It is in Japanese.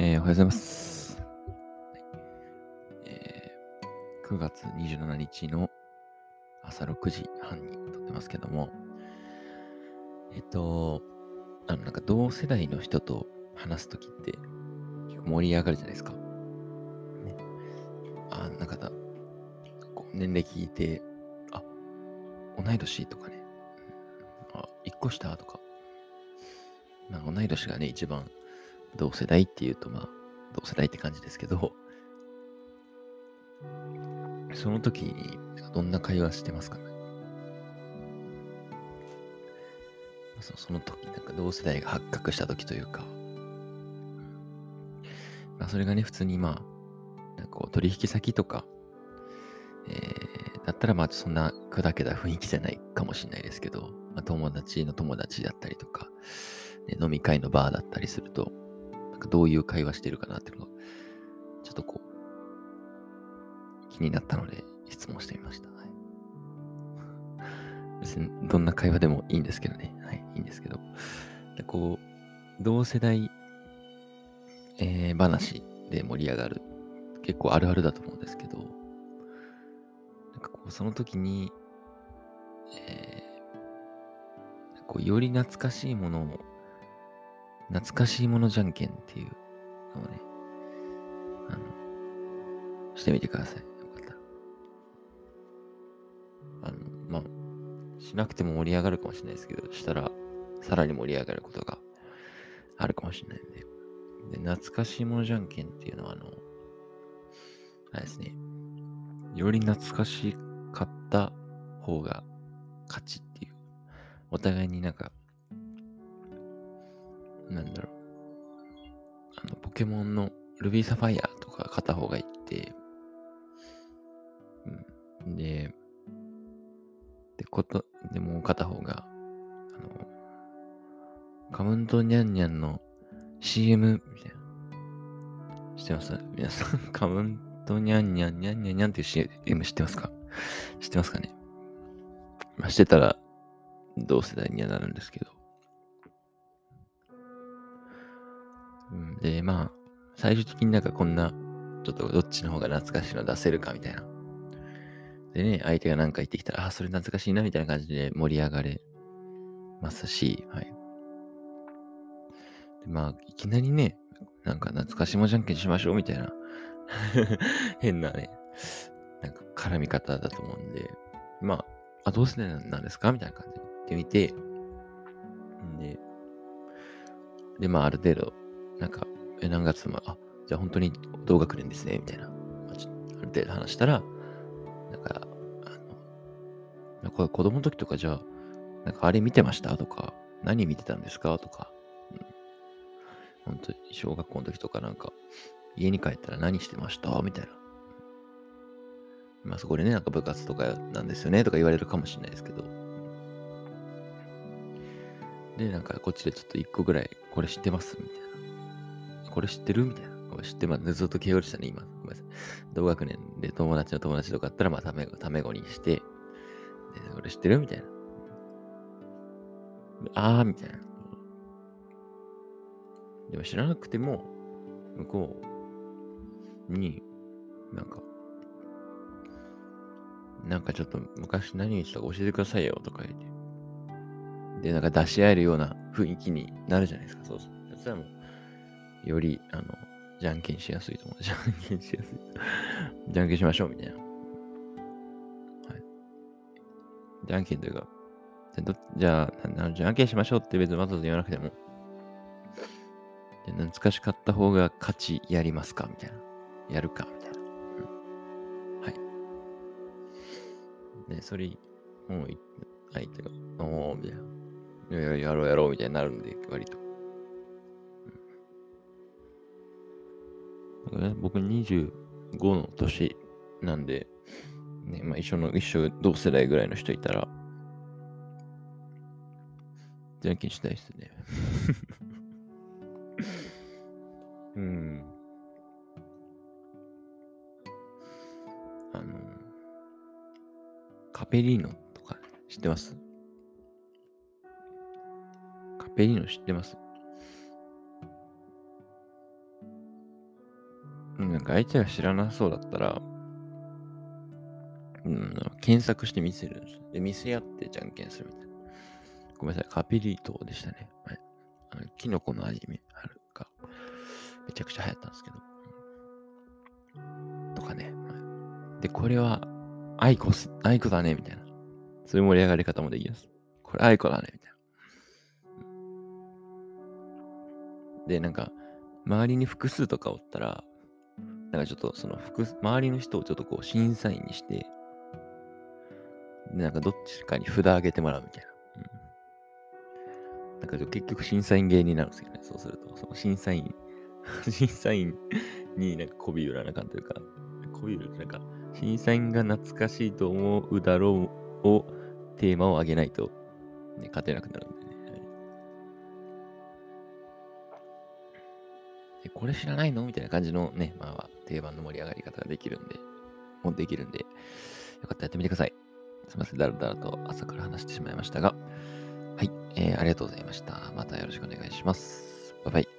えー、おはようございます。えー、9月27日の朝6時半に撮ってますけども、えっ、と、あの、なんか同世代の人と話すときって結構盛り上がるじゃないですか。ね、あ、なんかだ、年齢聞いて、あ、同い年とかね、あ、1個下とか、まあ、同い年がね、一番同世代っていうと、まあ、同世代って感じですけど、その時にどんな会話してますかね？そその時、なんか同世代が発覚した時というか、まあ、それがね、普通にまあ、なんかこう取引先とか、えー、だったらまあそんな砕けた雰囲気じゃないかもしれないですけど、まあ、友達の友達だったりとか、ね、飲み会のバーだったりすると、どういう会話してるかなっていうのが、ちょっとこう、気になったので質問してみました。はい、別にどんな会話でもいいんですけどね。はい、いいんですけど。でこう、同世代、えー、話で盛り上がる。結構あるあるだと思うんですけど、なんかこう、その時に、えー、こうより懐かしいものを懐かしいものじゃんけんっていうのをね、あの、してみてください。よかったら。あの、まあ、しなくても盛り上がるかもしれないですけど、したら、さらに盛り上がることがあるかもしれないんで。で、懐かしいものじゃんけんっていうのは、あの、あれですね、より懐かしかった方が勝ちっていう。お互いになんか、なんだろう。あの、ポケモンのルビーサファイアとか片方がいて、うん。で、で、こと、でもう片方が、あの、カムントニャンニャンの CM みたいな。知ってます？皆さん、カムントニャンニャンニャンニャンニャンっていう CM 知ってますか？知ってますかね？まあ、してたら、同世代にはなるんですけど。で、まあ、最終的になんかこんな、ちょっとどっちの方が懐かしいの出せるかみたいな。でね、相手が何か言ってきたら、あ、それ懐かしいなみたいな感じで盛り上がれますし、はい。でまあ、いきなりね、なんか懐かしもじゃんけんしましょうみたいな 変なね、なんか絡み方だと思うんで、まあ、あ、どうせなんですかみたいな感じで言ってみて、で、で、まあ、ある程度、なんか、え、何月も、あ、じゃあ本当に同学年ですね、みたいな。まあ、ちょある程度話したら、なんか、あの、なんか子供の時とかじゃあ、なんかあれ見てました？とか、何見てたんですか？とか、うん、本当に小学校の時とかなんか、家に帰ったら何してました？みたいな。まあそこでね、なんか部活とかなんですよね？とか言われるかもしれないですけど。で、なんかこっちでちょっと一個ぐらい、これ知ってます？みたいな。これ知ってる？みたいな。これ知ってます？ずっと敬語でしたね、今。ごめんなさい。同学年で友達の友達とかあったら、まあ、ため、ため語にして、で、これ知ってる？みたいな。あー、みたいな。でも知らなくても、向こうに、なんか、なんかちょっと昔何言ってたか教えてくださいよとか言って。で、なんか出し合えるような雰囲気になるじゃないですか。そうそう。そしたらもう、より、あの、じゃんけんしやすいと思う。じゃんけんしやすい。じゃんけんしましょう、みたいな。はい。じゃんけんというか、じゃどじゃあな、じゃんけんしましょうって別にわざわざ言わなくても、懐かしかった方が勝ちやりますかみたいな。やるかみたいな。うん、はい。ね、それ、もう、相手が、おー、みたいな。いやいや、やろうやろうみたいになるんで、割と。ね、僕25の年なんで、ね、まあ一緒の、一緒同世代ぐらいの人いたら、じゃんけんしたいっすね。うん。あの、カペリーノとか知ってます？カペリーノ知ってます？なんか相手が知らなそうだったら、うん、検索して見せるんです。で、見せ合ってじゃんけんするみたいな。ごめんなさい、カピリートでしたね。はい。あのキノコの味見あるか。めちゃくちゃ流行ったんですけど。とかね。はい、で、これは、アイコス、アイコだね、みたいな。そういう盛り上がり方もできます。これアイコだね、みたいな。で、なんか、周りに複数とかおったら、なんかちょっとその複、周りの人をちょっとこう審査員にして、でなんかどっちかに札あげてもらうみたいな。うん、なんか結局審査員芸になるんですよね。そうすると、その審査員、審査員になんか媚び売らなあかんというか、媚び売る、なんか、審査員が懐かしいと思うだろうをテーマを上げないと、ね、勝てなくなるんでね。えこれ知らないの？みたいな感じのね、まあ、定番の盛り上がり方ができるんで、もうできるんで、よかったらやってみてください。すみません、だらだらと朝から話してしまいましたが、はい、えー、ありがとうございました。またよろしくお願いします。バイバイ。